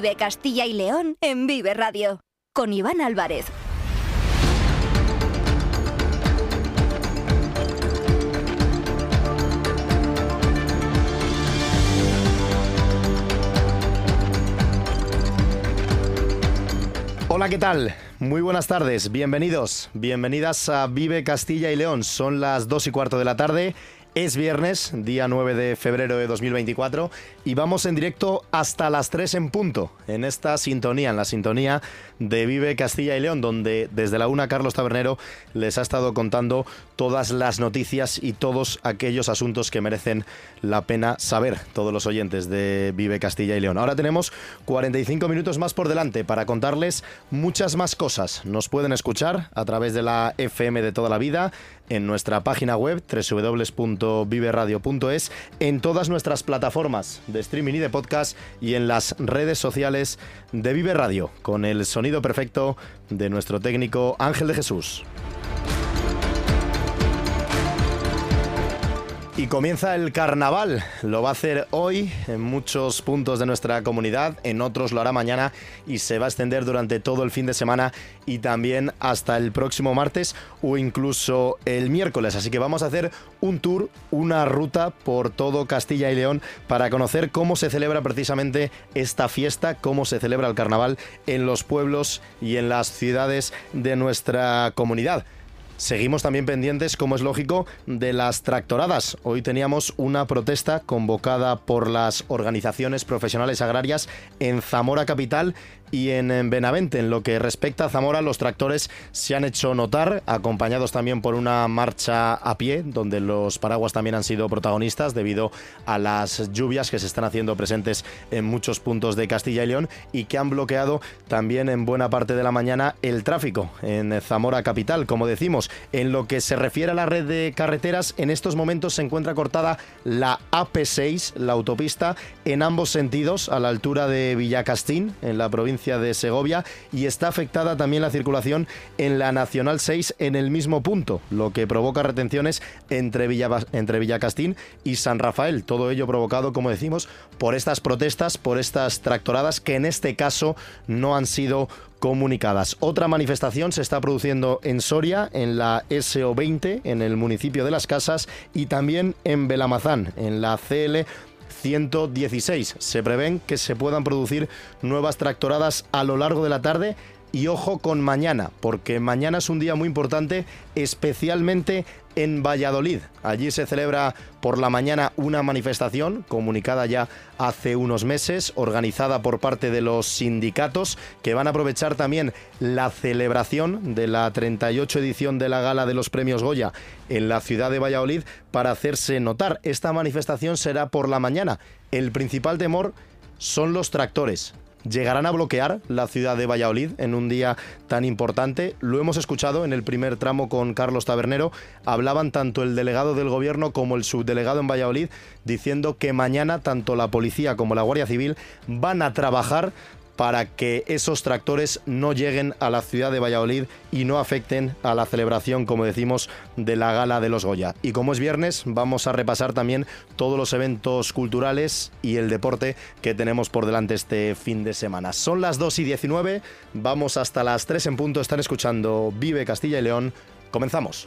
Vive Castilla y León en Vive Radio. Con Iván Álvarez. Hola, ¿qué tal? Muy buenas tardes, bienvenidos, bienvenidas a Vive Castilla y León. Son las 2 y cuarto de la tarde. Es viernes, día 9 de febrero de 2024, y vamos en directo hasta las 3 en punto, en esta sintonía, en la sintonía de Vive Castilla y León, donde desde la una Carlos Tabernero les ha estado contando todas las noticias y todos aquellos asuntos que merecen la pena saber, todos los oyentes de Vive Castilla y León. Ahora tenemos 45 minutos más por delante para contarles muchas más cosas. Nos pueden escuchar a través de la FM de toda la vida, en nuestra página web www.viveradio.es, en todas nuestras plataformas de streaming y de podcast y en las redes sociales de Vive Radio, con el sonido perfecto de nuestro técnico Ángel de Jesús. Y comienza el carnaval. Lo va a hacer hoy en muchos puntos de nuestra comunidad, en otros lo hará mañana y se va a extender durante todo el fin de semana y también hasta el próximo martes o incluso el miércoles. Así que vamos a hacer un tour, una ruta por todo Castilla y León para conocer cómo se celebra precisamente esta fiesta, cómo se celebra el carnaval en los pueblos y en las ciudades de nuestra comunidad. Seguimos también pendientes, como es lógico, de las tractoradas. Hoy teníamos una protesta convocada por las organizaciones profesionales agrarias en Zamora Capital y en Benavente. En lo que respecta a Zamora, los tractores se han hecho notar, acompañados también por una marcha a pie, donde los paraguas también han sido protagonistas debido a las lluvias que se están haciendo presentes en muchos puntos de Castilla y León y que han bloqueado también en buena parte de la mañana el tráfico en Zamora Capital. Como decimos, en lo que se refiere a la red de carreteras, en estos momentos se encuentra cortada la AP6, la autopista, en ambos sentidos, a la altura de Villacastín, en la provincia de Segovia y está afectada también la circulación en la Nacional 6 en el mismo punto, lo que provoca retenciones entre, Villa, entre Villacastín y San Rafael. Todo ello provocado, como decimos, por estas protestas, por estas tractoradas que en este caso no han sido comunicadas. Otra manifestación se está produciendo en Soria, en la SO20, en el municipio de Las Casas, y también en Belamazán, en la CL 116. Se prevén que se puedan producir nuevas tractoradas a lo largo de la tarde y ojo con mañana, porque mañana es un día muy importante, especialmente en Valladolid. Allí se celebra por la mañana una manifestación comunicada ya hace unos meses, organizada por parte de los sindicatos, que van a aprovechar también la celebración de la 38 edición de la Gala de los Premios Goya en la ciudad de Valladolid para hacerse notar. Esta manifestación será por la mañana. El principal temor son los tractores llegarán a bloquear la ciudad de Valladolid en un día tan importante. Lo hemos escuchado en el primer tramo con Carlos Tabernero. Hablaban tanto el delegado del gobierno como el subdelegado en Valladolid diciendo que mañana tanto la policía como la Guardia Civil van a trabajar para que esos tractores no lleguen a la ciudad de Valladolid y no afecten a la celebración, como decimos, de la gala de los Goya. Y como es viernes, vamos a repasar también todos los eventos culturales y el deporte que tenemos por delante este fin de semana. Son las 2 y 19, vamos hasta las 3 en punto, están escuchando Vive Castilla y León. Comenzamos.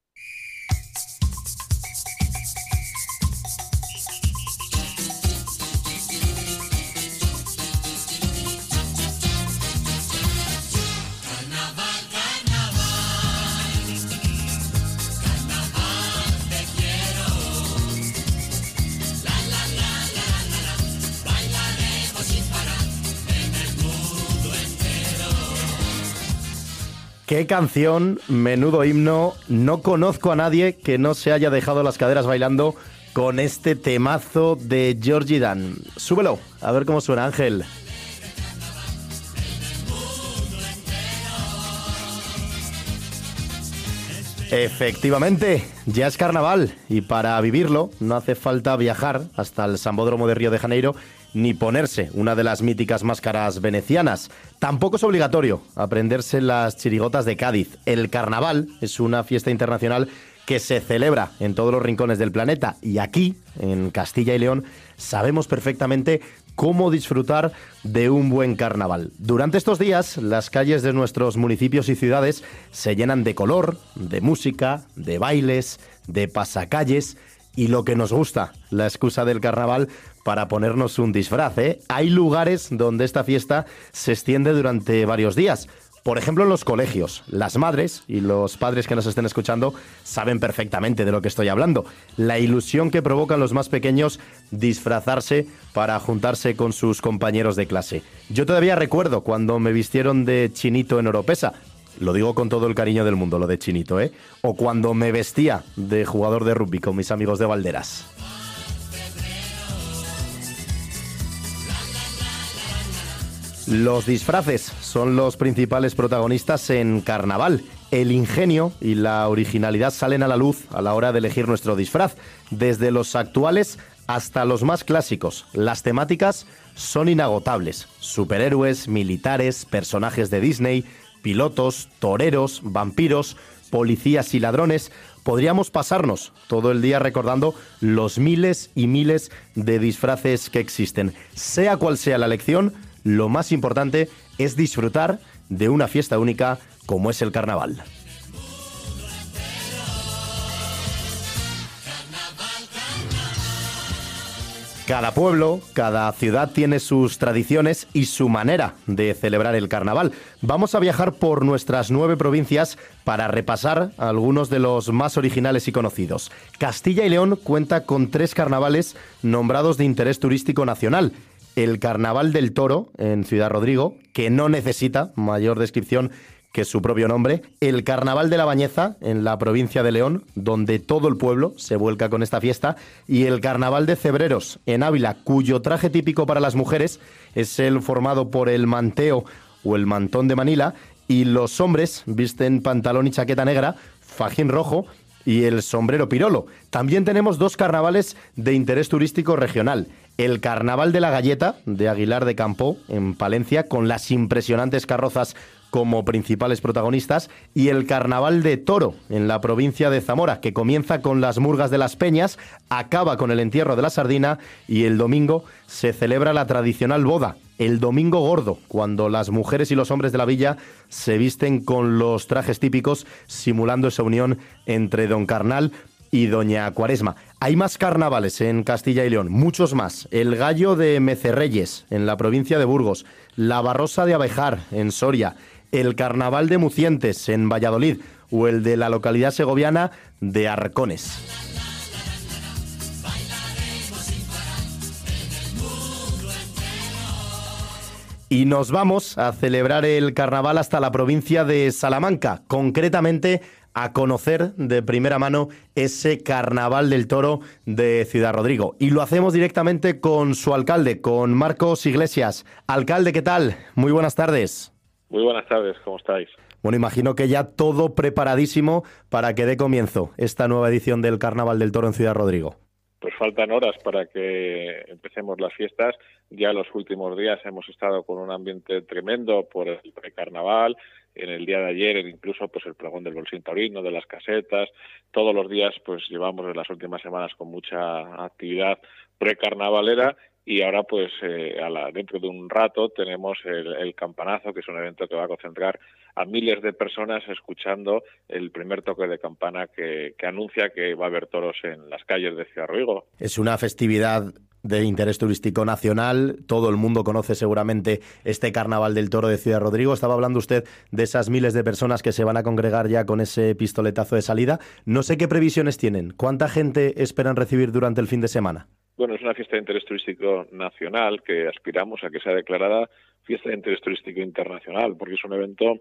Qué canción, menudo himno. No conozco a nadie que no se haya dejado las caderas bailando con este temazo de Georgie Dan. Súbelo, a ver cómo suena Ángel. Efectivamente, ya es carnaval y para vivirlo no hace falta viajar hasta el Sambódromo de Río de Janeiro ni ponerse una de las míticas máscaras venecianas. Tampoco es obligatorio aprenderse las chirigotas de Cádiz. El carnaval es una fiesta internacional que se celebra en todos los rincones del planeta y aquí, en Castilla y León, sabemos perfectamente cómo disfrutar de un buen carnaval. Durante estos días, las calles de nuestros municipios y ciudades se llenan de color, de música, de bailes, de pasacalles y lo que nos gusta, la excusa del carnaval para ponernos un disfraz. ¿eh? Hay lugares donde esta fiesta se extiende durante varios días. Por ejemplo, en los colegios, las madres y los padres que nos estén escuchando saben perfectamente de lo que estoy hablando. La ilusión que provocan los más pequeños disfrazarse para juntarse con sus compañeros de clase. Yo todavía recuerdo cuando me vistieron de chinito en Oropesa. Lo digo con todo el cariño del mundo, lo de chinito, ¿eh? O cuando me vestía de jugador de rugby con mis amigos de Valderas. Los disfraces son los principales protagonistas en Carnaval. El ingenio y la originalidad salen a la luz a la hora de elegir nuestro disfraz, desde los actuales hasta los más clásicos. Las temáticas son inagotables. Superhéroes, militares, personajes de Disney, pilotos, toreros, vampiros, policías y ladrones. Podríamos pasarnos todo el día recordando los miles y miles de disfraces que existen. Sea cual sea la elección, lo más importante es disfrutar de una fiesta única como es el carnaval. Cada pueblo, cada ciudad tiene sus tradiciones y su manera de celebrar el carnaval. Vamos a viajar por nuestras nueve provincias para repasar algunos de los más originales y conocidos. Castilla y León cuenta con tres carnavales nombrados de interés turístico nacional el Carnaval del Toro en Ciudad Rodrigo, que no necesita mayor descripción que su propio nombre, el Carnaval de la Bañeza en la provincia de León, donde todo el pueblo se vuelca con esta fiesta, y el Carnaval de Cebreros en Ávila, cuyo traje típico para las mujeres es el formado por el manteo o el mantón de Manila, y los hombres visten pantalón y chaqueta negra, fajín rojo y el sombrero pirolo. También tenemos dos carnavales de interés turístico regional el Carnaval de la Galleta de Aguilar de Campo en Palencia con las impresionantes carrozas como principales protagonistas y el Carnaval de Toro en la provincia de Zamora que comienza con las murgas de las peñas, acaba con el entierro de la sardina y el domingo se celebra la tradicional boda, el domingo gordo, cuando las mujeres y los hombres de la villa se visten con los trajes típicos simulando esa unión entre Don Carnal y Doña Cuaresma. Hay más carnavales en Castilla y León, muchos más. El Gallo de Mecerreyes, en la provincia de Burgos. La Barrosa de Abejar, en Soria. El Carnaval de Mucientes, en Valladolid. O el de la localidad segoviana de Arcones. Y nos vamos a celebrar el carnaval hasta la provincia de Salamanca, concretamente a conocer de primera mano ese Carnaval del Toro de Ciudad Rodrigo. Y lo hacemos directamente con su alcalde, con Marcos Iglesias. Alcalde, ¿qué tal? Muy buenas tardes. Muy buenas tardes, ¿cómo estáis? Bueno, imagino que ya todo preparadísimo para que dé comienzo esta nueva edición del Carnaval del Toro en Ciudad Rodrigo. Pues faltan horas para que empecemos las fiestas. Ya los últimos días hemos estado con un ambiente tremendo por el precarnaval, en el día de ayer incluso pues el pregón del bolsín taurino, de las casetas, todos los días pues llevamos en las últimas semanas con mucha actividad precarnavalera y ahora pues eh, a la, dentro de un rato tenemos el, campanazo que es un evento que va a concentrar a miles de personas escuchando el primer toque de campana que, que anuncia que va a haber toros en las calles de Ciudad Rodrigo. Es una festividad de interés turístico nacional. Todo el mundo conoce seguramente este Carnaval del Toro de Ciudad Rodrigo. Estaba hablando usted de esas miles de personas que se van a congregar ya con ese pistoletazo de salida. No sé qué previsiones tienen. ¿Cuánta gente esperan recibir durante el fin de semana? Bueno, es una fiesta de interés turístico nacional que aspiramos a que sea declarada fiesta de interés turístico internacional, porque es un evento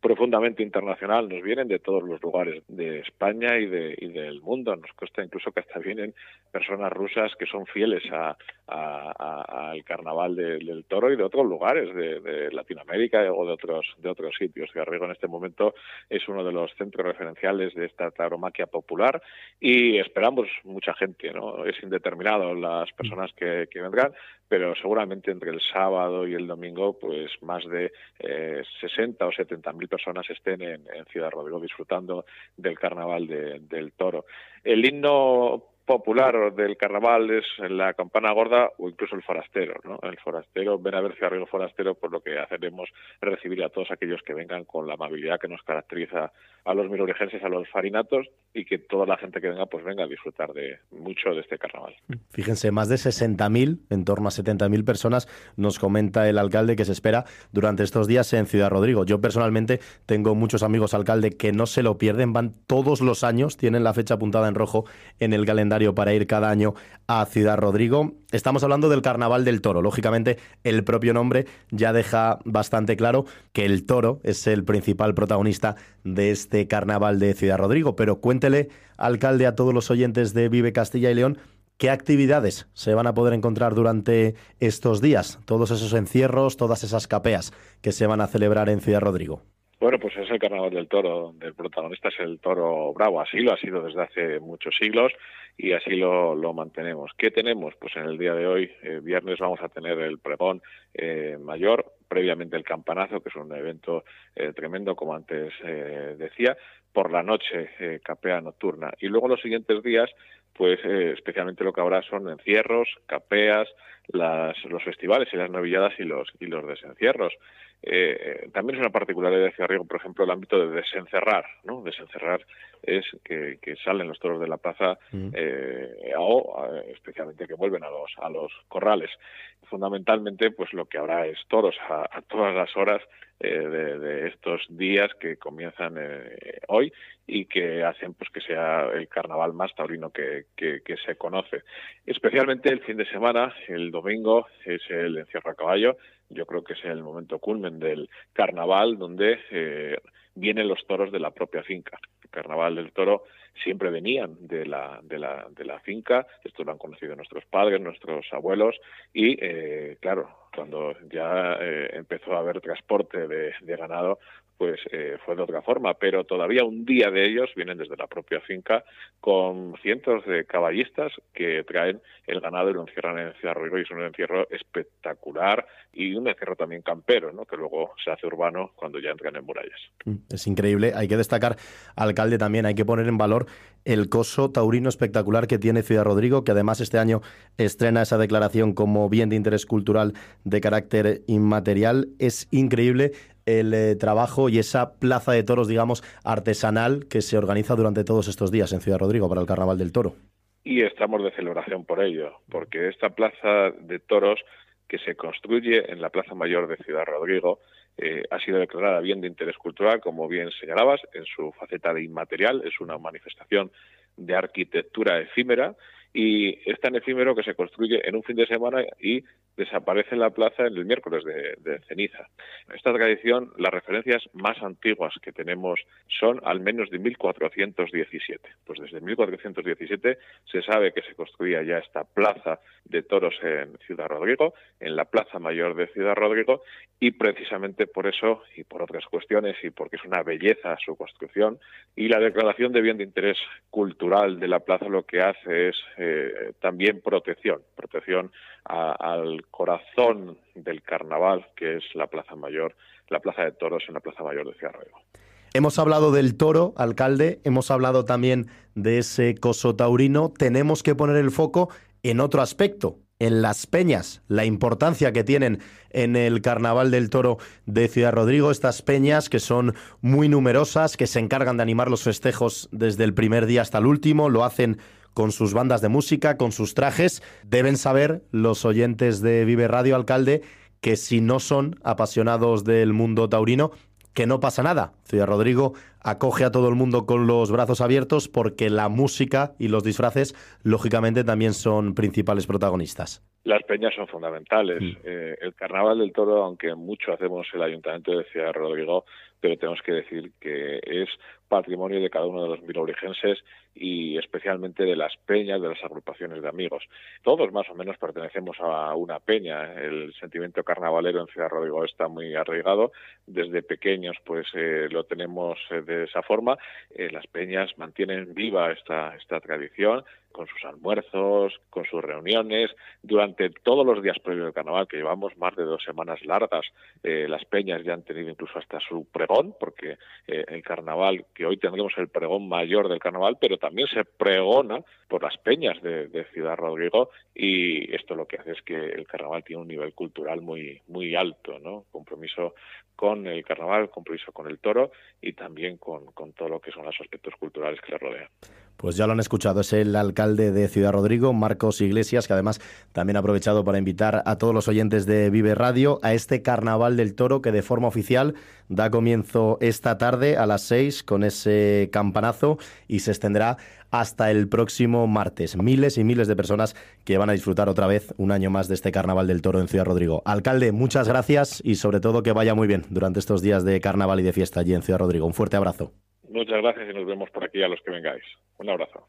profundamente internacional. Nos vienen de todos los lugares de España y, de, y del mundo. Nos cuesta incluso que hasta vienen personas rusas que son fieles al a, carnaval del toro y de otros lugares de, Latinoamérica o de otros de otros sitios. Garrigo en este momento es uno de los centros referenciales de esta tauromaquia popular y esperamos mucha gente. ¿no? Es indeterminado las personas que vendrán, pero seguramente entre el sábado y el domingo, pues más de eh, 60 o 70 mil personas estén en, Ciudad Rodrigo disfrutando del carnaval del toro. El himno popular del carnaval es la campana gorda o incluso el forastero, ¿no? El forastero, ven a ver Ciudad Forastero, por lo que haceremos recibir a todos aquellos que vengan con la amabilidad que nos caracteriza a los milorigenses, a los farinatos y que toda la gente que venga pues venga a disfrutar de mucho de este carnaval. Fíjense, más de 60.000, en torno a 70.000 personas, nos comenta el alcalde que se espera durante estos días en Ciudad Rodrigo. Yo personalmente tengo muchos amigos alcalde que no se lo pierden, van todos los años, tienen la fecha apuntada en rojo en el calendario para ir cada año a Ciudad Rodrigo. Estamos hablando del Carnaval del Toro. Lógicamente, el propio nombre ya deja bastante claro que el toro es el principal protagonista de este Carnaval de Ciudad Rodrigo. Pero cuéntele, alcalde, a todos los oyentes de Vive Castilla y León, ¿Qué actividades se van a poder encontrar durante estos días? Todos esos encierros, todas esas capeas que se van a celebrar en Ciudad Rodrigo. Bueno, pues es el carnaval del toro, donde el protagonista es el toro bravo. Así lo ha sido desde hace muchos siglos y así lo, mantenemos. ¿Qué tenemos? Pues en el día de hoy, eh, viernes, vamos a tener el pregón eh, mayor, previamente el campanazo, que es un evento eh, tremendo, como antes decía. Por la noche, capea nocturna. Y luego los siguientes días, pues especialmente lo que habrá son encierros, capeas, las, los festivales y las novilladas y los, y los desencierros. Eh, también es una particularidad de Ciarriego, por ejemplo, el ámbito de desencerrar, ¿no? Desencerrar es que, salen los toros de la plaza mm. eh, o especialmente que vuelven a los a los corrales. Fundamentalmente, pues lo que habrá es toros a, todas las horas eh, de, estos días que comienzan hoy y que hacen pues que sea el carnaval más taurino que, que, que, se conoce. Especialmente el fin de semana, el domingo es el encierro a caballo, yo creo que es el momento culmen del carnaval donde eh, vienen los toros de la propia finca. El carnaval del toro siempre venían de la, de la, de la finca, esto lo han conocido nuestros padres, nuestros abuelos, y eh, claro, cuando ya eh, empezó a haber transporte de, de ganado, pues eh, fue de otra forma, pero todavía un día de ellos vienen desde la propia finca con cientos de caballistas que traen el ganado y lo encierran en Ciudad Rodrigo y es un encierro espectacular y un encierro también campero, ¿no? que luego se hace urbano cuando ya entran en murallas. Mm, es increíble, hay que destacar, alcalde también, hay que poner en valor el coso taurino espectacular que tiene Ciudad Rodrigo, que además este año estrena esa declaración como bien de interés cultural de carácter inmaterial. Es increíble el eh, trabajo y esa plaza de toros, digamos, artesanal que se organiza durante todos estos días en Ciudad Rodrigo para el Carnaval del Toro. Y estamos de celebración por ello, porque esta plaza de toros que se construye en la Plaza Mayor de Ciudad Rodrigo eh, ha sido declarada bien de interés cultural, como bien señalabas, en su faceta de inmaterial. Es una manifestación de arquitectura efímera y es tan efímero que se construye en un fin de semana y desaparece en la plaza en el miércoles de, ceniza. En esta tradición, las referencias más antiguas que tenemos son al menos de 1417. Pues desde 1417 se sabe que se construía ya esta plaza de toros en Ciudad Rodrigo, en la Plaza Mayor de Ciudad Rodrigo, y precisamente por eso y por otras cuestiones y porque es una belleza su construcción y la declaración de bien de interés cultural de la plaza lo que hace es eh, también protección, protección al corazón del carnaval, que es la Plaza Mayor, la Plaza de Toros en la Plaza Mayor de Ciudad Hemos hablado del toro, alcalde, hemos hablado también de ese coso taurino. Tenemos que poner el foco en otro aspecto, en las peñas, la importancia que tienen en el Carnaval del Toro de Ciudad Rodrigo, estas peñas que son muy numerosas, que se encargan de animar los festejos desde el primer día hasta el último, lo hacen con sus bandas de música, con sus trajes. Deben saber los oyentes de Vive Radio Alcalde que si no son apasionados del mundo taurino, que no pasa nada. Ciudad Rodrigo acoge a todo el mundo con los brazos abiertos porque la música y los disfraces, lógicamente, también son principales protagonistas. Las peñas son fundamentales. Mm. Eh, el Carnaval del Toro, aunque mucho hacemos el Ayuntamiento de Ciudad Rodrigo, pero tenemos que decir que es patrimonio de cada uno de los milorigenses y especialmente de las peñas, de las agrupaciones de amigos. Todos más o menos pertenecemos a una peña. El sentimiento carnavalero en Ciudad Rodrigo está muy arraigado. Desde pequeños pues eh, lo tenemos eh, de esa forma. las peñas mantienen viva esta, esta tradición con sus almuerzos, con sus reuniones, durante todos los días previos del carnaval, que llevamos más de dos semanas largas, eh, las peñas ya han tenido incluso hasta su pregón, porque eh, el carnaval, que hoy tendremos el pregón mayor del carnaval, pero también se pregona por las peñas de, Ciudad Rodrigo y esto lo que hace es que el carnaval tiene un nivel cultural muy, muy alto, ¿no? Compromiso con el carnaval, compromiso con el toro y también con, con todo lo que son los aspectos culturales que le rodean. Pues ya lo han escuchado, es el alcalde de Ciudad Rodrigo, Marcos Iglesias, que además también ha aprovechado para invitar a todos los oyentes de Vive Radio a este Carnaval del Toro que de forma oficial da comienzo esta tarde a las seis con ese campanazo y se extenderá hasta el próximo martes. Miles y miles de personas que van a disfrutar otra vez un año más de este Carnaval del Toro en Ciudad Rodrigo. Alcalde, muchas gracias y sobre todo que vaya muy bien durante estos días de carnaval y de fiesta allí en Ciudad Rodrigo. Un fuerte abrazo. Muchas gracias y nos vemos por aquí a los que vengáis. Un abrazo.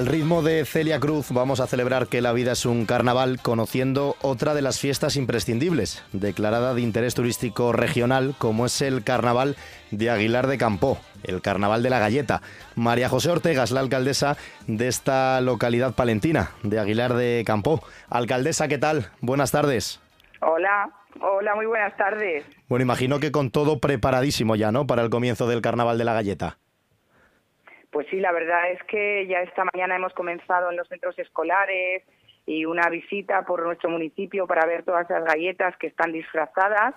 Al ritmo de Celia Cruz vamos a celebrar que la vida es un carnaval conociendo otra de las fiestas imprescindibles, declarada de interés turístico regional, como es el carnaval de Aguilar de Campó, el carnaval de la galleta. María José Ortega es la alcaldesa de esta localidad palentina, de Aguilar de Campó. Alcaldesa, ¿qué tal? Buenas tardes. Hola, hola, muy buenas tardes. Bueno, imagino que con todo preparadísimo ya, ¿no? Para el comienzo del carnaval de la galleta. Pues sí, la verdad es que ya esta mañana hemos comenzado en los centros escolares y una visita por nuestro municipio para ver todas las galletas que están disfrazadas,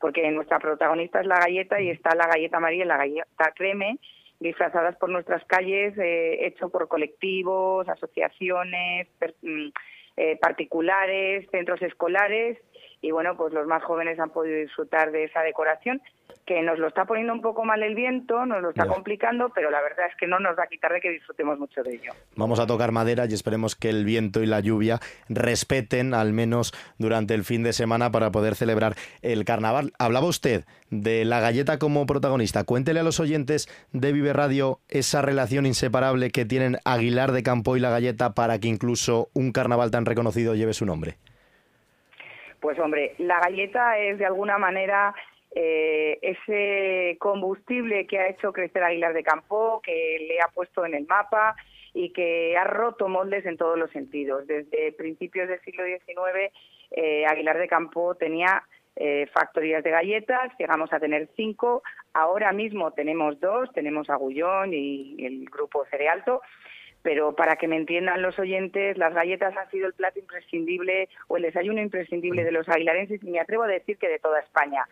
porque nuestra protagonista es la galleta y está la galleta María y la galleta creme, disfrazadas por nuestras calles, eh, hecho por colectivos, asociaciones, mm, eh, particulares, centros escolares y bueno, pues los más jóvenes han podido disfrutar de esa decoración que nos lo está poniendo un poco mal el viento, nos lo está complicando, pero la verdad es que no nos va a quitar de que disfrutemos mucho de ello. Vamos a tocar madera y esperemos que el viento y la lluvia respeten al menos durante el fin de semana para poder celebrar el carnaval. Hablaba usted de la galleta como protagonista. Cuéntele a los oyentes de Vive Radio esa relación inseparable que tienen Aguilar de Campo y la galleta para que incluso un carnaval tan reconocido lleve su nombre. Pues hombre, la galleta es de alguna manera eh, ese combustible que ha hecho crecer Aguilar de Campo, que le ha puesto en el mapa y que ha roto moldes en todos los sentidos. Desde principios del siglo XIX, eh, Aguilar de Campo tenía eh, factorías de galletas, llegamos a tener cinco, ahora mismo tenemos dos, tenemos Agullón y el grupo Cerealto, pero para que me entiendan los oyentes, las galletas han sido el plato imprescindible o el desayuno imprescindible de los aguilarenses y me atrevo a decir que de toda España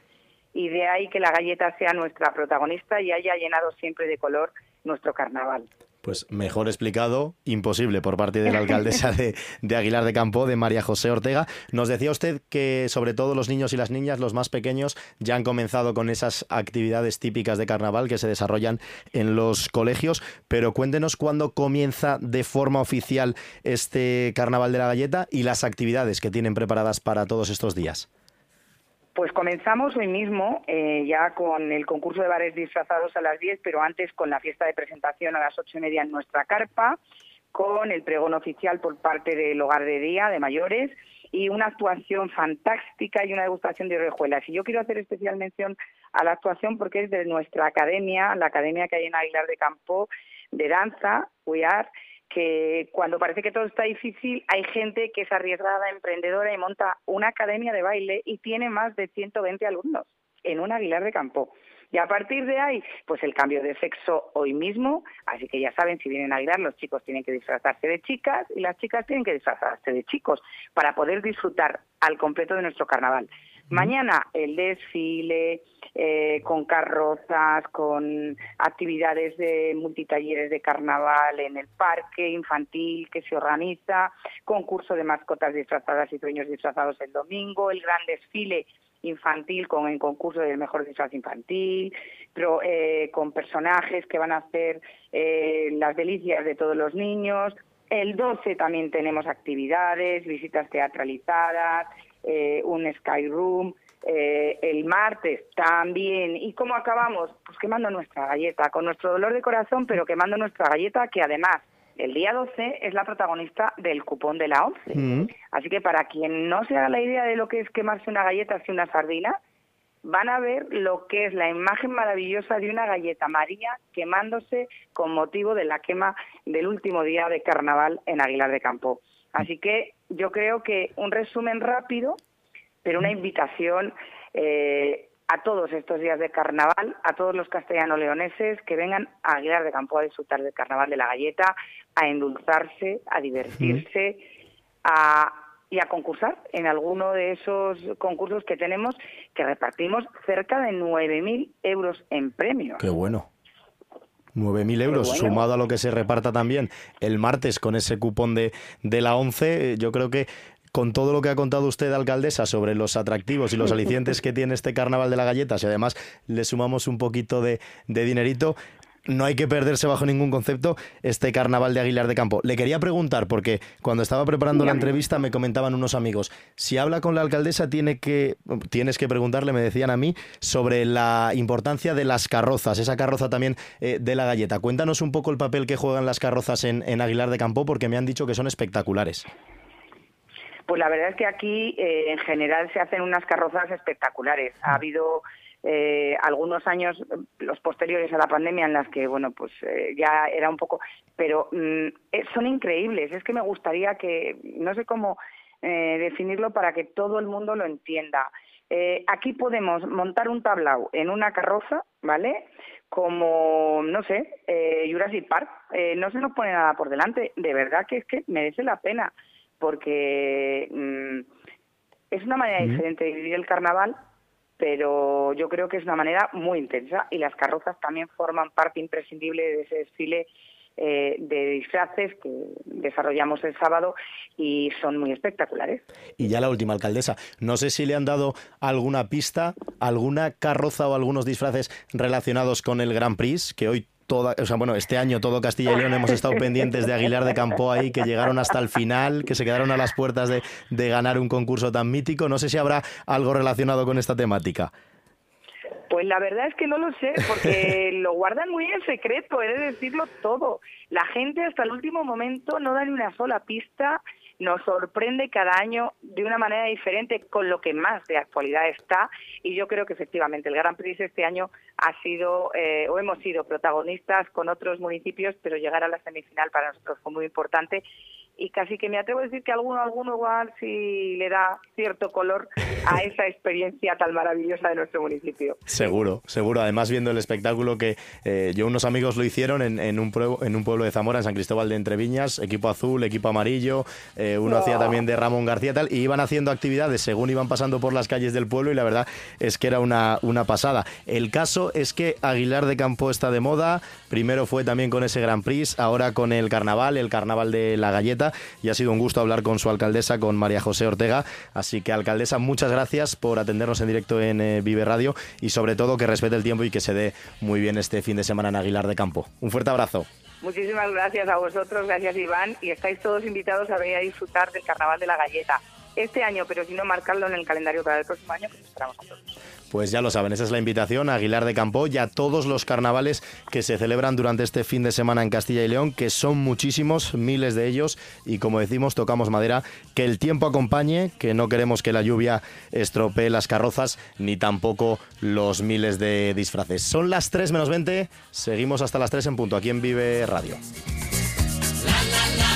y de ahí que la galleta sea nuestra protagonista y haya llenado siempre de color nuestro carnaval. Pues mejor explicado, imposible por parte de la alcaldesa de, Aguilar de Campo, de María José Ortega. Nos decía usted que sobre todo los niños y las niñas, los más pequeños, ya han comenzado con esas actividades típicas de carnaval que se desarrollan en los colegios, pero cuéntenos cuándo comienza de forma oficial este carnaval de la galleta y las actividades que tienen preparadas para todos estos días. Pues comenzamos hoy mismo, eh, ya con el concurso de bares disfrazados a las 10, pero antes con la fiesta de presentación a las ocho y media en nuestra carpa, con el pregón oficial por parte del hogar de día de mayores y una actuación fantástica y una degustación de orejuelas. Y yo quiero hacer especial mención a la actuación porque es de nuestra academia, la academia que hay en Aguilar de Campo de danza, UIAR, que cuando parece que todo está difícil, hay gente que es arriesgada, emprendedora y monta una academia de baile y tiene más de 120 alumnos en un Aguilar de Campo. Y a partir de ahí, pues el cambio de sexo hoy mismo, así que ya saben, si vienen a bailar, los chicos tienen que disfrazarse de chicas y las chicas tienen que disfrazarse de chicos para poder disfrutar al completo de nuestro carnaval. Mañana el desfile eh, con carrozas, con actividades de multitalleres de carnaval en el parque infantil que se organiza, concurso de mascotas disfrazadas y dueños disfrazados el domingo, el gran desfile infantil con el concurso del mejor disfraz infantil, pero, eh, con personajes que van a hacer eh, las delicias de todos los niños. El 12 también tenemos actividades, visitas teatralizadas, eh, un Sky Room. el martes también. ¿Y cómo acabamos? Pues quemando nuestra galleta, con nuestro dolor de corazón, pero quemando nuestra galleta que además el día 12 es la protagonista del cupón de la 11. Mm. Así que para quien no se haga la idea de lo que es quemarse una galleta y una sardina, van a ver lo que es la imagen maravillosa de una galleta María quemándose con motivo de la quema del último día de carnaval en Aguilar de Campo. Así que yo creo que un resumen rápido, pero una invitación eh, a todos estos días de carnaval, a todos los castellano-leoneses que vengan a Aguilar de Campo a disfrutar del carnaval de la galleta, a endulzarse, a divertirse, y a concursar en alguno de esos concursos que tenemos, que repartimos cerca de 9.000 euros en premios. ¡Qué bueno! 9.000 euros, sumado a lo que se reparta también el martes con ese cupón de, de la 11, yo creo que con todo lo que ha contado usted, alcaldesa, sobre los atractivos y los alicientes que tiene este carnaval de la galleta, si además le sumamos un poquito de, dinerito, no hay que perderse bajo ningún concepto este carnaval de Aguilar de Campo. Le quería preguntar, porque cuando estaba preparando la entrevista me comentaban unos amigos, si habla con la alcaldesa tiene que, tienes que preguntarle, me decían a mí, sobre la importancia de las carrozas, esa carroza también eh, de la galleta. Cuéntanos un poco el papel que juegan las carrozas en, en Aguilar de Campo, porque me han dicho que son espectaculares. Pues la verdad es que aquí eh, en general se hacen unas carrozas espectaculares. Ha habido eh, algunos años, los posteriores a la pandemia, en las que, bueno, pues eh, ya era un poco, pero mm, son increíbles. Es que me gustaría que, no sé cómo definirlo para que todo el mundo lo entienda. aquí podemos montar un tablao en una carroza, ¿vale? Como, no sé, Jurassic Park. no se nos pone nada por delante. De verdad que es que merece la pena porque mm, es una manera diferente de vivir el carnaval, pero yo creo que es una manera muy intensa y las carrozas también forman parte imprescindible de ese desfile eh, de disfraces que desarrollamos el sábado y son muy espectaculares. Y ya la última, alcaldesa, no sé si le han dado alguna pista, alguna carroza o algunos disfraces relacionados con el Grand Prix, que hoy toda, o sea, bueno, este año todo Castilla y León hemos estado pendientes de Aguilar de Campo ahí, que llegaron hasta el final, que se quedaron a las puertas de, de ganar un concurso tan mítico. No sé si habrá algo relacionado con esta temática. Pues la verdad es que no lo sé, porque lo guardan muy en secreto, he de decirlo todo. La gente hasta el último momento no da ni una sola pista nos sorprende cada año de una manera diferente con lo que más de actualidad está. Y yo creo que efectivamente el Gran Prix este año ha sido eh, o hemos sido protagonistas con otros municipios, pero llegar a la semifinal para nosotros fue muy importante y casi que me atrevo a decir que alguno, alguno igual sí le da cierto color a esa experiencia tan maravillosa de nuestro municipio. Seguro, seguro. Además, viendo el espectáculo que eh, yo unos amigos lo hicieron en, en, un pueblo, en un pueblo de Zamora, en San Cristóbal de Entreviñas, equipo azul, equipo amarillo, eh, uno hacía también de Ramón García tal, y iban haciendo actividades según iban pasando por las calles del pueblo y la verdad es que era una, una pasada. El caso es que Aguilar de Campo está de moda, primero fue también con ese Gran Prix, ahora con el carnaval, el carnaval de la galleta y ha sido un gusto hablar con su alcaldesa, con María José Ortega. Así que, alcaldesa, muchas gracias por atendernos en directo en eh, Vive Radio y sobre todo que respete el tiempo y que se dé muy bien este fin de semana en Aguilar de Campo. Un fuerte abrazo. Muchísimas gracias a vosotros, gracias Iván, y estáis todos invitados a venir a disfrutar del Carnaval de la Galleta este año, pero si no marcarlo en el calendario para el próximo año, pues esperamos a todos. Pues ya lo saben, esa es la invitación a Aguilar de Campo y a todos los carnavales que se celebran durante este fin de semana en Castilla y León, que son muchísimos, miles de ellos, y como decimos, tocamos madera, que el tiempo acompañe, que no queremos que la lluvia estropee las carrozas, ni tampoco los miles de disfraces. Son las 3 menos 20, seguimos hasta las 3 en punto, aquí en Vive Radio. Vive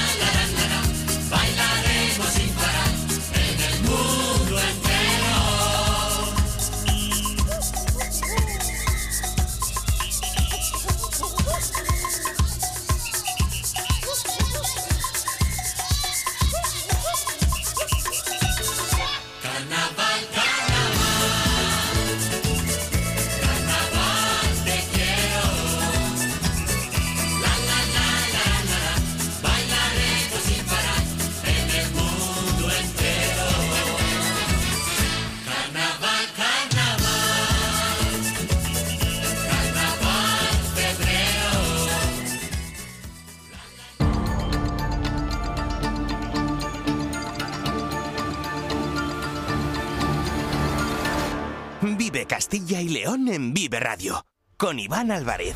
Castilla y León en Vive Radio, con Iván Álvarez.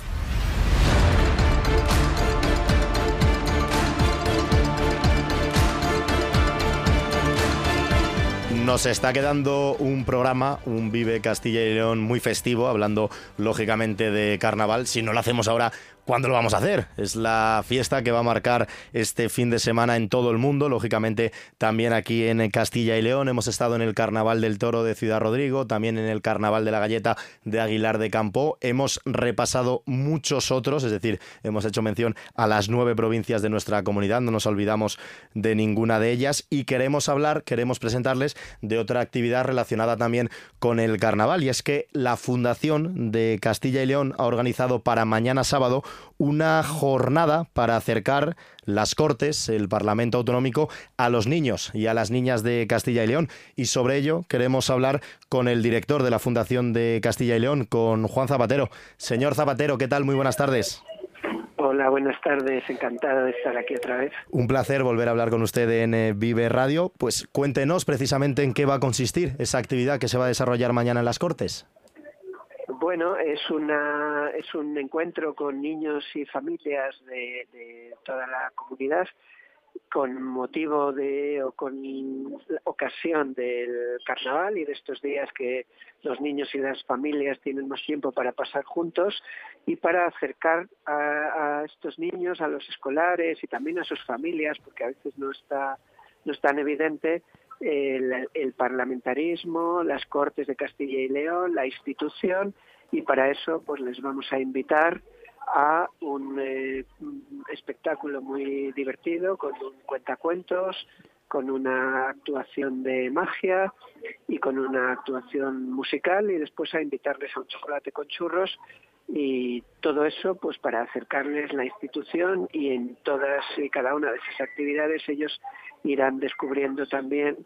Nos está quedando un programa, un Vive Castilla y León muy festivo, hablando lógicamente de carnaval. Si no lo hacemos ahora, ¿Cuándo lo vamos a hacer? Es la fiesta que va a marcar este fin de semana en todo el mundo, lógicamente también aquí en Castilla y León. Hemos estado en el Carnaval del Toro de Ciudad Rodrigo, también en el Carnaval de la Galleta de Aguilar de Campo. Hemos repasado muchos otros, es decir, hemos hecho mención a las nueve provincias de nuestra comunidad, no nos olvidamos de ninguna de ellas y queremos hablar, queremos presentarles de otra actividad relacionada también con el carnaval y es que la Fundación de Castilla y León ha organizado para mañana sábado una jornada para acercar las Cortes, el Parlamento Autonómico, a los niños y a las niñas de Castilla y León. Y sobre ello queremos hablar con el director de la Fundación de Castilla y León, con Juan Zapatero. Señor Zapatero, ¿qué tal? Muy buenas tardes. Hola, buenas tardes, encantado de estar aquí otra vez. Un placer volver a hablar con usted en eh, Vive Radio. Pues cuéntenos precisamente en qué va a consistir esa actividad que se va a desarrollar mañana en las Cortes. Bueno, es una es un encuentro con niños y familias de, toda la comunidad con motivo de o con ocasión del carnaval y de estos días que los niños y las familias tienen más tiempo para pasar juntos y para acercar a, estos niños, a los escolares y también a sus familias, porque a veces no está no es tan evidente el, parlamentarismo, las Cortes de Castilla y León, la institución y para eso pues les vamos a invitar a un eh, espectáculo muy divertido con un cuentacuentos, con una actuación de magia y con una actuación musical y después a invitarles a un chocolate con churros y todo eso pues para acercarles la institución y en todas y cada una de esas actividades ellos irán descubriendo también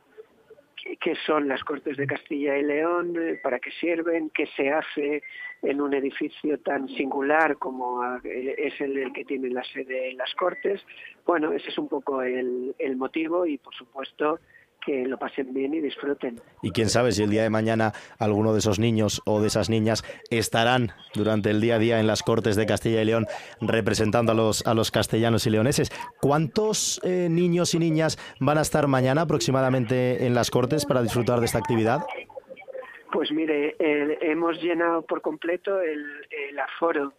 qué son las Cortes de Castilla y León, eh, para qué sirven, qué se hace en un edificio tan singular como eh, es el, que tiene la sede las Cortes. Bueno, ese es un poco el, el motivo y, por supuesto, que lo pasen bien y disfruten. Y quién sabe si el día de mañana alguno de esos niños o de esas niñas estarán durante el día a día en las Cortes de Castilla y León representando a los, a los castellanos y leoneses. ¿Cuántos eh, niños y niñas van a estar mañana aproximadamente en las Cortes para disfrutar de esta actividad? Pues mire, hemos llenado por completo el, el aforo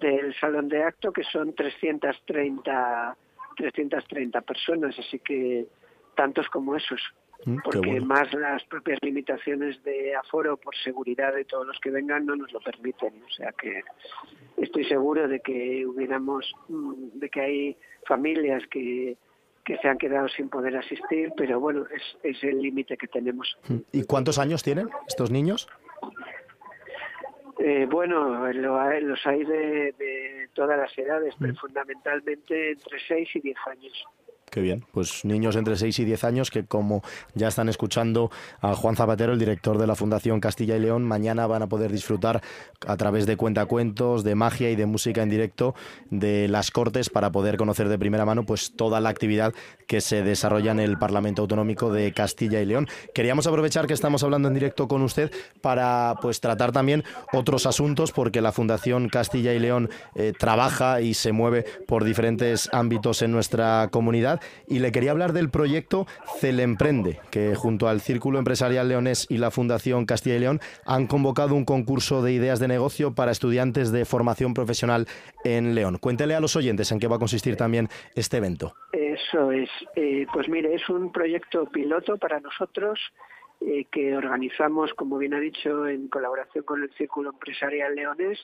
del salón de acto, que son 330, 330 personas, así que tantos como esos. Mm, porque más las propias limitaciones de aforo por seguridad de todos los que vengan no nos lo permiten. O sea que estoy seguro de que hubiéramos, mm, de que hay familias que, que se han quedado sin poder asistir, pero bueno, es, es el límite que tenemos. Mm. ¿Y cuántos años tienen estos niños? Eh, bueno, los hay de, de todas las edades, pero fundamentalmente entre 6 y 10 años. Qué bien. Pues niños entre 6 y 10 años que como ya están escuchando a Juan Zapatero, el director de la Fundación Castilla y León, mañana van a poder disfrutar a través de cuentacuentos, de magia y de música en directo de las Cortes para poder conocer de primera mano pues toda la actividad que se desarrolla en el Parlamento Autonómico de Castilla y León. Queríamos aprovechar que estamos hablando en directo con usted para pues tratar también otros asuntos porque la Fundación Castilla y León eh, trabaja y se mueve por diferentes ámbitos en nuestra comunidad y le quería hablar del proyecto Celemprende, que junto al Círculo Empresarial Leonés y la Fundación Castilla y León han convocado un concurso de ideas de negocio para estudiantes de formación profesional en León. Cuéntele a los oyentes en qué va a consistir también este evento. Eso es. Eh, pues mire, es un proyecto piloto para nosotros eh, que organizamos, como bien ha dicho, en colaboración con el Círculo Empresarial Leonés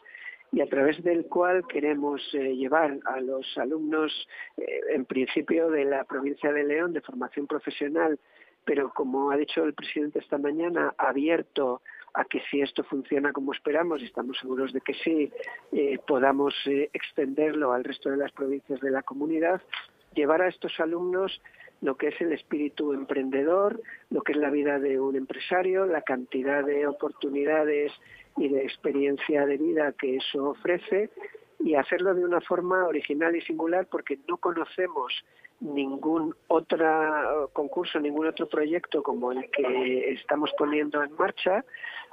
y a través del cual queremos eh, llevar a los alumnos, eh, en principio de la provincia de León, de formación profesional, pero como ha dicho el presidente esta mañana, abierto a que si esto funciona como esperamos, y estamos seguros de que sí, eh, podamos extenderlo al resto de las provincias de la comunidad, llevar a estos alumnos lo que es el espíritu emprendedor, lo que es la vida de un empresario, la cantidad de oportunidades y de experiencia de vida que eso ofrece y hacerlo de una forma original y singular porque no conocemos ningún otro concurso, ningún otro proyecto como el que estamos poniendo en marcha,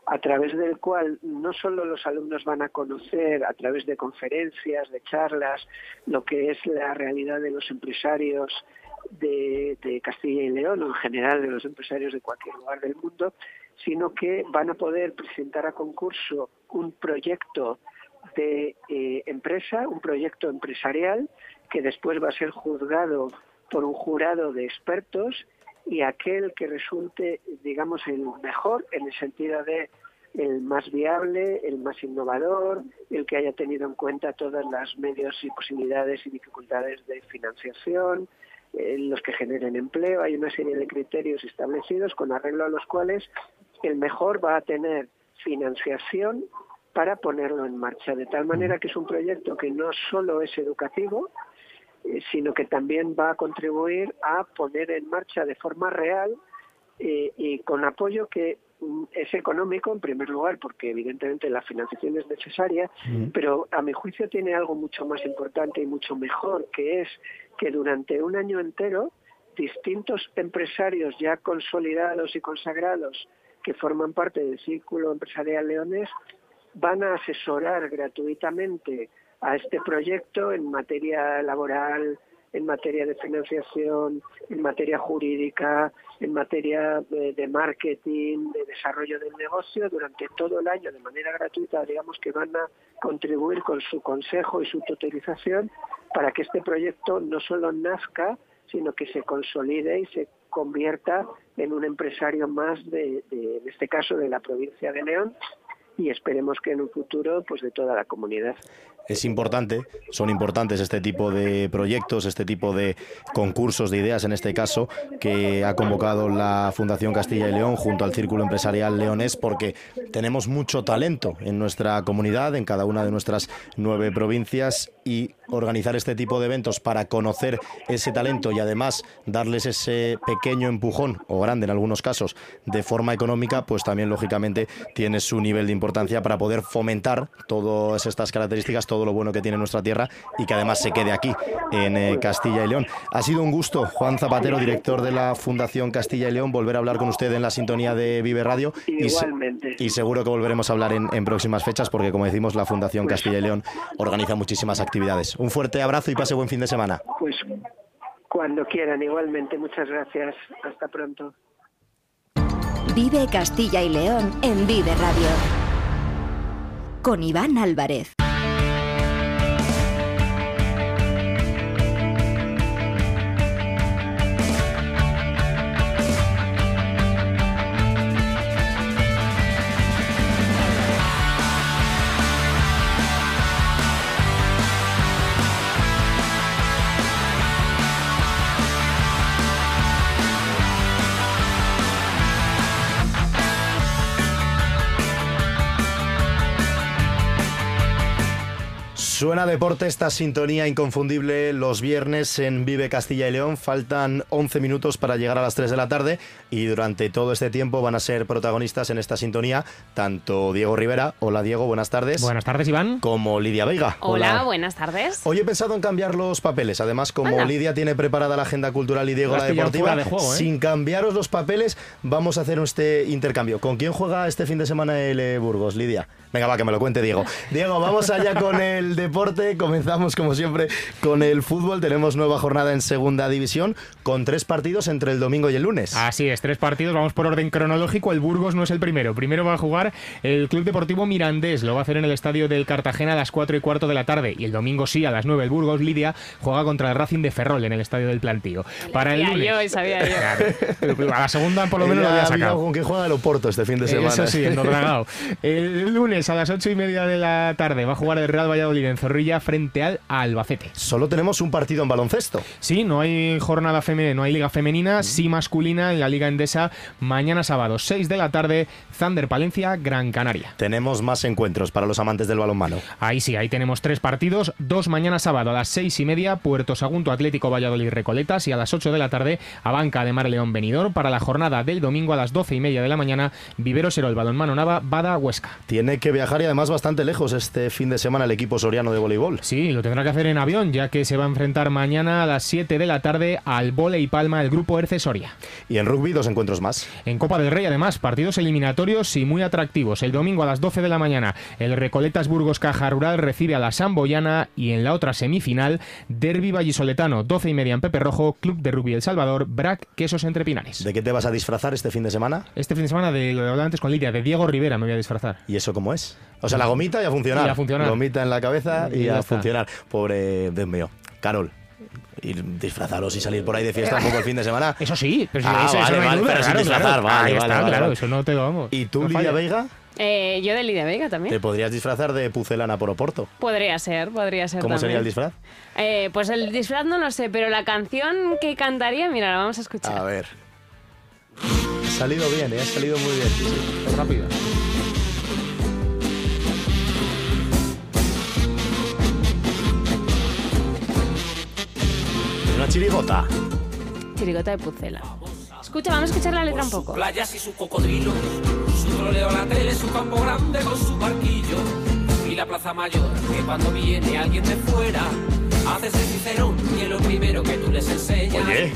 a través del cual no solo los alumnos van a conocer a través de conferencias, de charlas, lo que es la realidad de los empresarios de, de Castilla y León o en general de los empresarios de cualquier lugar del mundo, sino que van a poder presentar a concurso un proyecto de eh, empresa, un proyecto empresarial que después va a ser juzgado por un jurado de expertos y aquel que resulte, digamos, el mejor en el sentido de el más viable, el más innovador, el que haya tenido en cuenta todas las medios y posibilidades y dificultades de financiación, eh, los que generen empleo. Hay una serie de criterios establecidos con arreglo a los cuales el mejor va a tener financiación para ponerlo en marcha, de tal manera que es un proyecto que no solo es educativo, eh, sino que también va a contribuir a poner en marcha de forma real eh, y con apoyo que mm, es económico en primer lugar porque evidentemente la financiación es necesaria, pero a mi juicio tiene algo mucho más importante y mucho mejor, que es que durante un año entero distintos empresarios ya consolidados y consagrados que forman parte del Círculo Empresarial Leones van a asesorar gratuitamente a este proyecto en materia laboral, en materia de financiación, en materia jurídica, en materia de, marketing, de desarrollo del negocio durante todo el año de manera gratuita, digamos que van a contribuir con su consejo y su tutorización para que este proyecto no solo nazca, sino que se consolide y se convierta en un empresario más de, de, en este caso de la provincia de León y esperemos que en un futuro pues de toda la comunidad es importante, son importantes este tipo de proyectos, este tipo de concursos de ideas, en este caso, que ha convocado la Fundación Castilla y León junto al Círculo Empresarial Leonés, porque tenemos mucho talento en nuestra comunidad, en cada una de nuestras nueve provincias, y organizar este tipo de eventos para conocer ese talento y además darles ese pequeño empujón, o grande en algunos casos, de forma económica, pues también lógicamente tiene su nivel de importancia para poder fomentar todas estas características, todo lo bueno que tiene nuestra tierra y que además se quede aquí, en eh, Castilla y León. Ha sido un gusto, Juan Zapatero, director de la Fundación Castilla y León, volver a hablar con usted en la sintonía de Vive Radio. Igualmente. Y, seguro que volveremos a hablar en, próximas fechas, porque como decimos, la Fundación pues Castilla y León organiza muchísimas actividades. Un fuerte abrazo y pase buen fin de semana. Pues cuando quieran, igualmente. Muchas gracias. Hasta pronto. Vive Castilla y León en Vive Radio. Con Iván Álvarez. Suena deporte esta sintonía inconfundible los viernes en Vive Castilla y León. Faltan 11 minutos para llegar a las 3 de la tarde y durante todo este tiempo van a ser protagonistas en esta sintonía tanto Diego Rivera, hola Diego, buenas tardes. Buenas tardes Iván. Como Lidia Veiga. Hola, buenas tardes. Hoy he pensado en cambiar los papeles. Además, como Anda. Lidia tiene preparada la agenda cultural y Diego la deportiva, de juego, ¿eh? sin cambiaros los papeles, vamos a hacer este intercambio. ¿Con quién juega este fin de semana el eh, Burgos, Lidia? Venga, va, que me lo cuente Diego. Diego, vamos allá con el deporte. Comenzamos, como siempre, con el fútbol. Tenemos nueva jornada en segunda división con tres partidos entre el domingo y el lunes. Así es, tres partidos, vamos por orden cronológico. El Burgos no es el primero. Primero va a jugar el Club Deportivo Mirandés. Lo va a hacer en el estadio del Cartagena a las 4 y cuarto de la tarde. Y el domingo sí, a las 9, el Burgos Lidia juega contra el Racing de Ferrol en el estadio del Plantío. Para el lunes. yo, sabía yo. Claro. A la segunda, por lo menos, lo había sacado. con quién juega el Oporto este fin de semana. Eso sí, en. El lunes a las ocho y media de la tarde va a jugar el Real Valladolid en Zorrilla frente al Albacete. Solo tenemos un partido en baloncesto. Sí, no hay jornada femenina, no hay liga femenina, sí masculina en la Liga Endesa mañana sábado, 6 de la tarde, Thunder Palencia, Gran Canaria. Tenemos más encuentros para los amantes del balonmano. Ahí sí, ahí tenemos tres partidos, dos mañana sábado a las seis y media, Puerto Sagunto Atlético Valladolid Recoletas y a las 8 de la tarde, Abanca de Mar León Benidorm para la jornada del domingo a las doce y media de la mañana, Vivero Serol Balonmano Nava, Bada Huesca. Tiene que viajar y además bastante lejos este fin de semana el equipo soriano de voleibol. Sí, lo tendrá que hacer en avión, ya que se va a enfrentar mañana a las 7 de la tarde al Vole y Palma el grupo Erce Soria. Y en rugby dos encuentros más. En Copa del Rey, además, partidos eliminatorios y muy atractivos. El domingo a las 12 de la mañana, el Recoletas Burgos Caja Rural recibe a la Samboyana y en la otra semifinal, Derby Vallisoletano, 12 y media en Pepe Rojo, Club de Rugby El Salvador, Brac, Quesos Entre Pinares. ¿De qué te vas a disfrazar este fin de semana? Este fin de semana de lo de antes con Lidia, de Diego Rivera me voy a disfrazar. ¿Y eso cómo es? O sea, la gomita y a funcionar. Y a funcionar. Gomita en la cabeza y, a está. funcionar. Pobre Dios mío. Carol. Ir disfrazaros y salir por ahí de fiesta un poco el fin de semana. Eso sí, pero si Ah, eso, eso vale, no hay vale, duda, pero sin disfrazar, claro. vale, vale, está, vale, claro, vale. eso no te lo vamos. ¿Y tú, no Lidia falla. Veiga? Eh, yo de Lidia Vega Te también. podrías disfrazar de pucelana por Oporto. Podría ser, podría ser. ¿Cómo sería el disfraz? Eh, pues el disfraz no lo sé, pero la canción que cantaría, mira, la vamos a escuchar. A ver. Ha salido bien, ¿eh? Ha salido muy bien. Es rápido. Chirigota. Chirigota de Pucela. Escucha, vamos a escuchar la letra un poco. playas y su cocodrilo, su troleo a la tele, su campo grande con su barquillo y la plaza mayor que cuando viene alguien de fuera haces de Cicerón y es lo primero que tú les enseñas. Oye,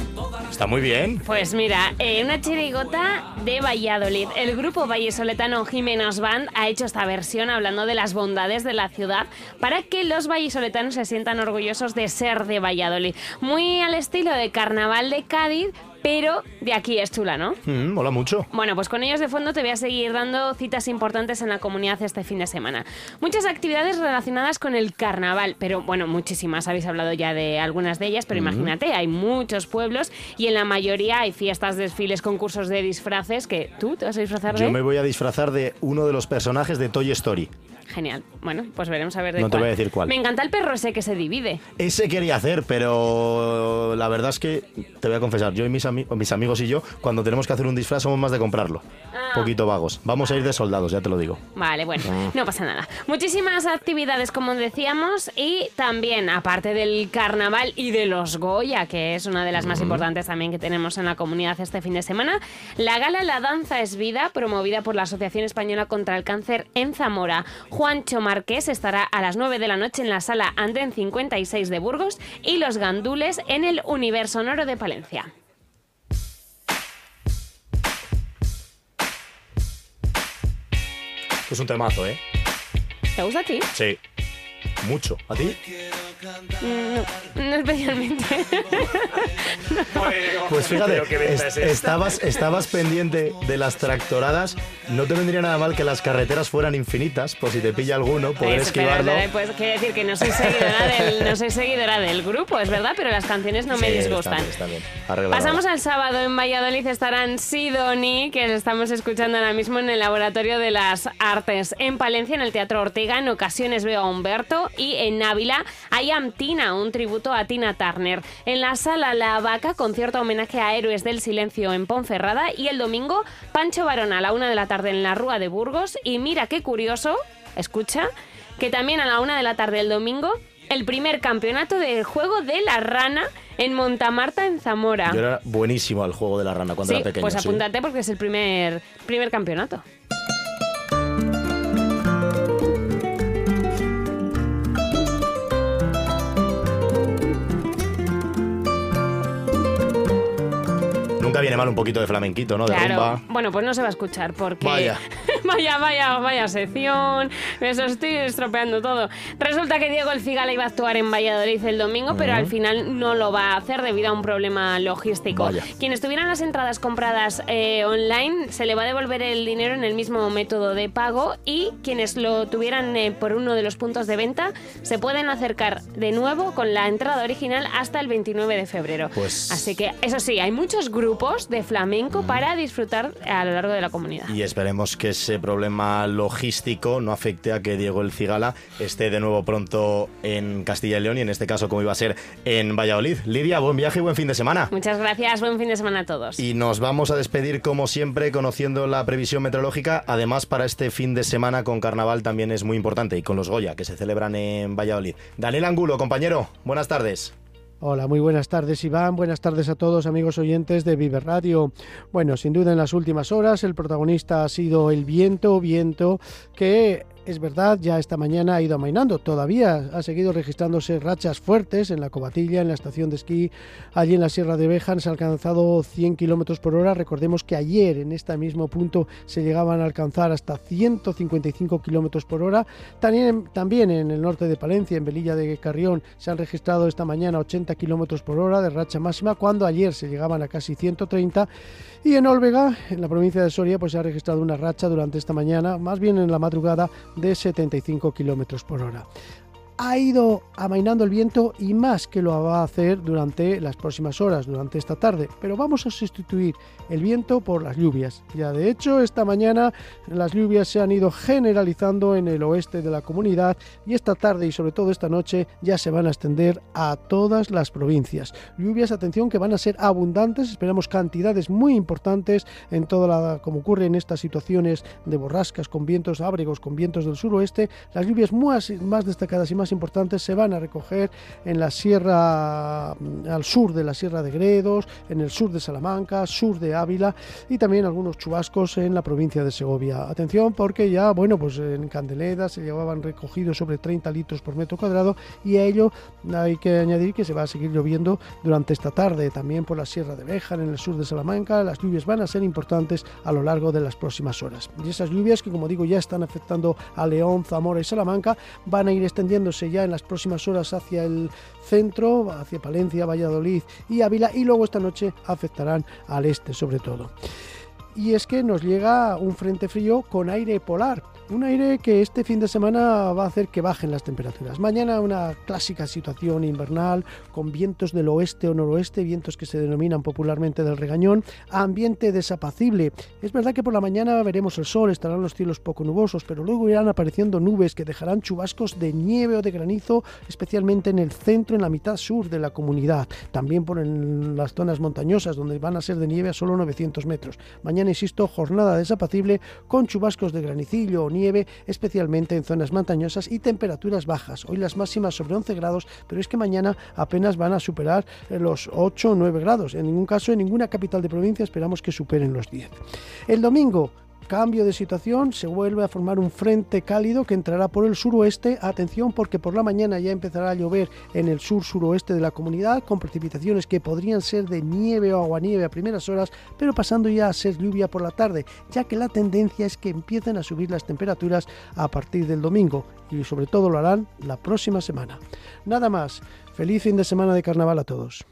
está muy bien. Pues mira, eh, una chirigota de Valladolid. El grupo vallesoletano Jimenos Band ha hecho esta versión hablando de las bondades de la ciudad para que los vallesoletanos se sientan orgullosos de ser de Valladolid. Muy al estilo de Carnaval de Cádiz, pero de aquí es chula, ¿no? Mm, mola mucho. Bueno, pues con ellos de fondo te voy a seguir dando citas importantes en la comunidad este fin de semana. Muchas actividades relacionadas con el carnaval, pero bueno, muchísimas. Habéis hablado ya de algunas de ellas, pero imagínate, hay muchos pueblos y en la mayoría hay fiestas, desfiles, concursos de disfraces que tú te vas a disfrazar de. Yo me voy a disfrazar de uno de los personajes de Toy Story. Genial. Bueno, pues veremos a ver de No te voy a decir cuál. Me encanta el perro ese que se divide. Ese quería hacer, pero la verdad es que te voy a confesar, yo y mis, ami- mis amigos y yo, cuando tenemos que hacer un disfraz, somos más de comprarlo. Ah. Poquito vagos. Vamos a ir de soldados, ya te lo digo. Vale, bueno, no pasa nada. Muchísimas actividades, como decíamos, y también, aparte del carnaval y de los Goya, que es una de las más importantes también que tenemos en la comunidad este fin de semana, la gala La Danza es Vida, promovida por la Asociación Española contra el Cáncer en Zamora. Juancho Marqués estará a las 9 de la noche en la sala Andén 56 de Burgos y los gandules en el Universo Sonoro de Palencia. Es un temazo, ¿eh? ¿Te gusta a ti? Sí. Mucho. ¿A ti? No, no especialmente. Pues fíjate, es- estabas, estabas pendiente de las tractoradas. No te vendría nada mal que las carreteras fueran infinitas, por si te pilla alguno, poder Eso, pero, esquivarlo. eh, Pues quiere decir que no soy seguidora del, no soy seguidora del grupo, es verdad, pero las canciones no me Sí, disgustan. Está bien, está bien. Arreglado. Pasamos al sábado en Valladolid estarán Sidoni, que estamos escuchando ahora mismo en el Laboratorio de las Artes. En Palencia, en el Teatro Ortega, en ocasiones veo a Humberto. Y en Ávila hay Amtina, un tributo a Tina Turner. En la Sala La Vaca, concierto homenaje a Héroes del Silencio en Ponferrada. Y el domingo, Pancho Varón a la una de la tarde en la Rúa de Burgos. Y mira qué curioso, escucha, que también a la una de la tarde del domingo el primer campeonato del juego de la rana en Montamarta, en Zamora. Yo era buenísimo al juego de la rana cuando Sí, era pequeño. pues sí. apúntate porque es el primer, primer campeonato. Viene mal un poquito de flamenquito, ¿no? De Claro. rumba. Bueno, pues no se va a escuchar porque. Vaya. vaya, vaya, vaya sección. Me eso estoy estropeando todo. Resulta que Diego El Cigala iba a actuar en Valladolid el domingo, pero al final no lo va a hacer debido a un problema logístico. Vaya. Quienes tuvieran las entradas compradas eh, online se le va a devolver el dinero en el mismo método de pago y quienes lo tuvieran eh, por uno de los puntos de venta se pueden acercar de nuevo con la entrada original hasta el 29 de febrero. Pues- Así que, eso sí, hay muchos grupos de flamenco para disfrutar a lo largo de la comunidad. Y esperemos que ese problema logístico no afecte a que Diego El Cigala esté de nuevo pronto en Castilla y León y en este caso como iba a ser en Valladolid. Lidia, buen viaje y buen fin de semana. Muchas gracias, buen fin de semana a todos. Y nos vamos a despedir como siempre conociendo la previsión meteorológica. Además, para este fin de semana con carnaval también es muy importante y con los Goya que se celebran en Valladolid. Daniel Angulo, compañero, buenas tardes. Hola, muy buenas tardes Iván, buenas tardes a todos amigos oyentes de Vive Radio. Bueno, sin duda en las últimas horas el protagonista ha sido el viento, viento que es verdad, ya esta mañana ha ido amainando. Todavía ha seguido registrándose rachas fuertes en la Cobatilla, en la estación de esquí, allí en la Sierra de Bejan se ha alcanzado 100 kilómetros por hora. Recordemos que ayer en este mismo punto se llegaban a alcanzar hasta 155 kilómetros por hora. También, también en el norte de Palencia, en Velilla de Carrión, se han registrado esta mañana 80 kilómetros por hora de racha máxima, cuando ayer se llegaban a casi 130. Y en Olvega, en la provincia de Soria, pues se ha registrado una racha durante esta mañana, más bien en la madrugada, de 75 kilómetros por hora. Ha ido amainando el viento y más que lo va a hacer durante las próximas horas, durante esta tarde. Pero vamos a sustituir el viento por las lluvias. Ya de hecho, esta mañana las lluvias se han ido generalizando en el oeste de la comunidad y esta tarde y sobre todo esta noche ya se van a extender a todas las provincias. Lluvias, atención, que van a ser abundantes, esperamos cantidades muy importantes en toda la, como ocurre en estas situaciones de borrascas con vientos ábregos, con vientos del suroeste, las lluvias más, más destacadas y más importantes se van a recoger en la sierra, al sur de la Sierra de Gredos, en el sur de Salamanca, sur de Ávila y también algunos chubascos en la provincia de Segovia. Atención porque ya, bueno, pues en Candeleda se llevaban recogidos sobre 30 litros por metro cuadrado y a ello hay que añadir que se va a seguir lloviendo durante esta tarde, también por la Sierra de Béjar, en el sur de Salamanca, las lluvias van a ser importantes a lo largo de las próximas horas. Y esas lluvias que, como digo, ya están afectando a León, Zamora y Salamanca, van a ir extendiéndose ya en las próximas horas hacia el centro, hacia Palencia, Valladolid y Ávila, y luego esta noche afectarán al este sobre todo. Y es que nos llega un frente frío con aire polar. Un aire que este fin de semana va a hacer que bajen las temperaturas. Mañana una clásica situación invernal con vientos del oeste o noroeste, vientos que se denominan popularmente del regañón, ambiente desapacible. Es verdad que por la mañana veremos el sol, estarán los cielos poco nubosos, pero luego irán apareciendo nubes que dejarán chubascos de nieve o de granizo, especialmente en el centro, en la mitad sur de la comunidad. También por en las zonas montañosas, donde van a ser de nieve a solo 900 metros. Mañana, insisto, jornada desapacible con chubascos de granicillo o nieve, especialmente en zonas montañosas y temperaturas bajas. Hoy las máximas sobre 11 grados, pero es que mañana apenas van a superar eh, los 8 o 9 grados. En ningún caso, en ninguna capital de provincia esperamos que superen los 10. El domingo, cambio de situación, se vuelve a formar un frente cálido que entrará por el suroeste. Atención porque por la mañana ya empezará a llover en el sur suroeste de la comunidad con precipitaciones que podrían ser de nieve o aguanieve a primeras horas, pero pasando ya a ser lluvia por la tarde, ya que la tendencia es que empiecen a subir las temperaturas a partir del domingo y sobre todo lo harán la próxima semana. Nada más, feliz fin de semana de carnaval a todos.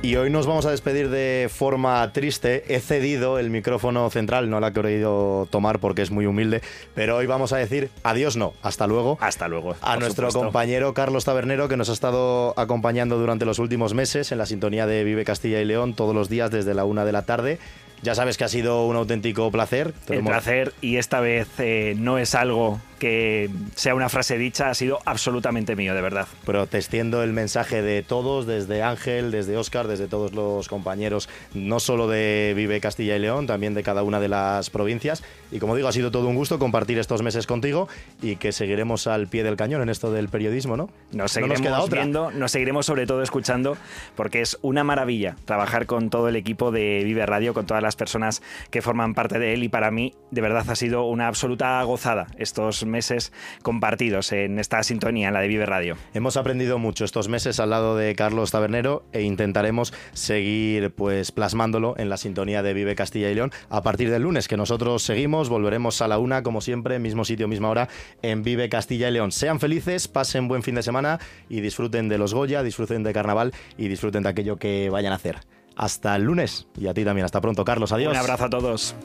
Y hoy nos vamos a despedir de forma triste. He cedido el micrófono central, no la he querido tomar porque es muy humilde, pero hoy vamos a decir adiós no, hasta luego. Hasta luego. A nuestro supuesto. compañero Carlos Tabernero que nos ha estado acompañando durante los últimos meses en la sintonía de Vive Castilla y León todos los días desde la una de la tarde. Ya sabes que ha sido un auténtico placer. El placer y esta vez eh, no es algo que sea una frase dicha, ha sido absolutamente mío, de verdad. Protestiendo el mensaje de todos, desde Ángel, desde Óscar, desde todos los compañeros, no solo de Vive Castilla y León, también de cada una de las provincias. Y como digo, ha sido todo un gusto compartir estos meses contigo y que seguiremos al pie del cañón en esto del periodismo, ¿no? Nos seguiremos viendo, nos seguiremos sobre todo escuchando, porque es una maravilla trabajar con todo el equipo de Vive Radio, con todas las personas que forman parte de él y para mí de verdad ha sido una absoluta gozada estos meses compartidos en esta sintonía, en la de Vive Radio. Hemos aprendido mucho estos meses al lado de Carlos Tabernero e intentaremos seguir pues plasmándolo en la sintonía de Vive Castilla y León a partir del lunes, que nosotros seguimos, volveremos a la una, como siempre, mismo sitio, misma hora, en Vive Castilla y León. Sean felices, pasen buen fin de semana y disfruten de los Goya, disfruten de Carnaval y disfruten de aquello que vayan a hacer. Hasta el lunes y a ti también. Hasta pronto, Carlos. Adiós. Un abrazo a todos.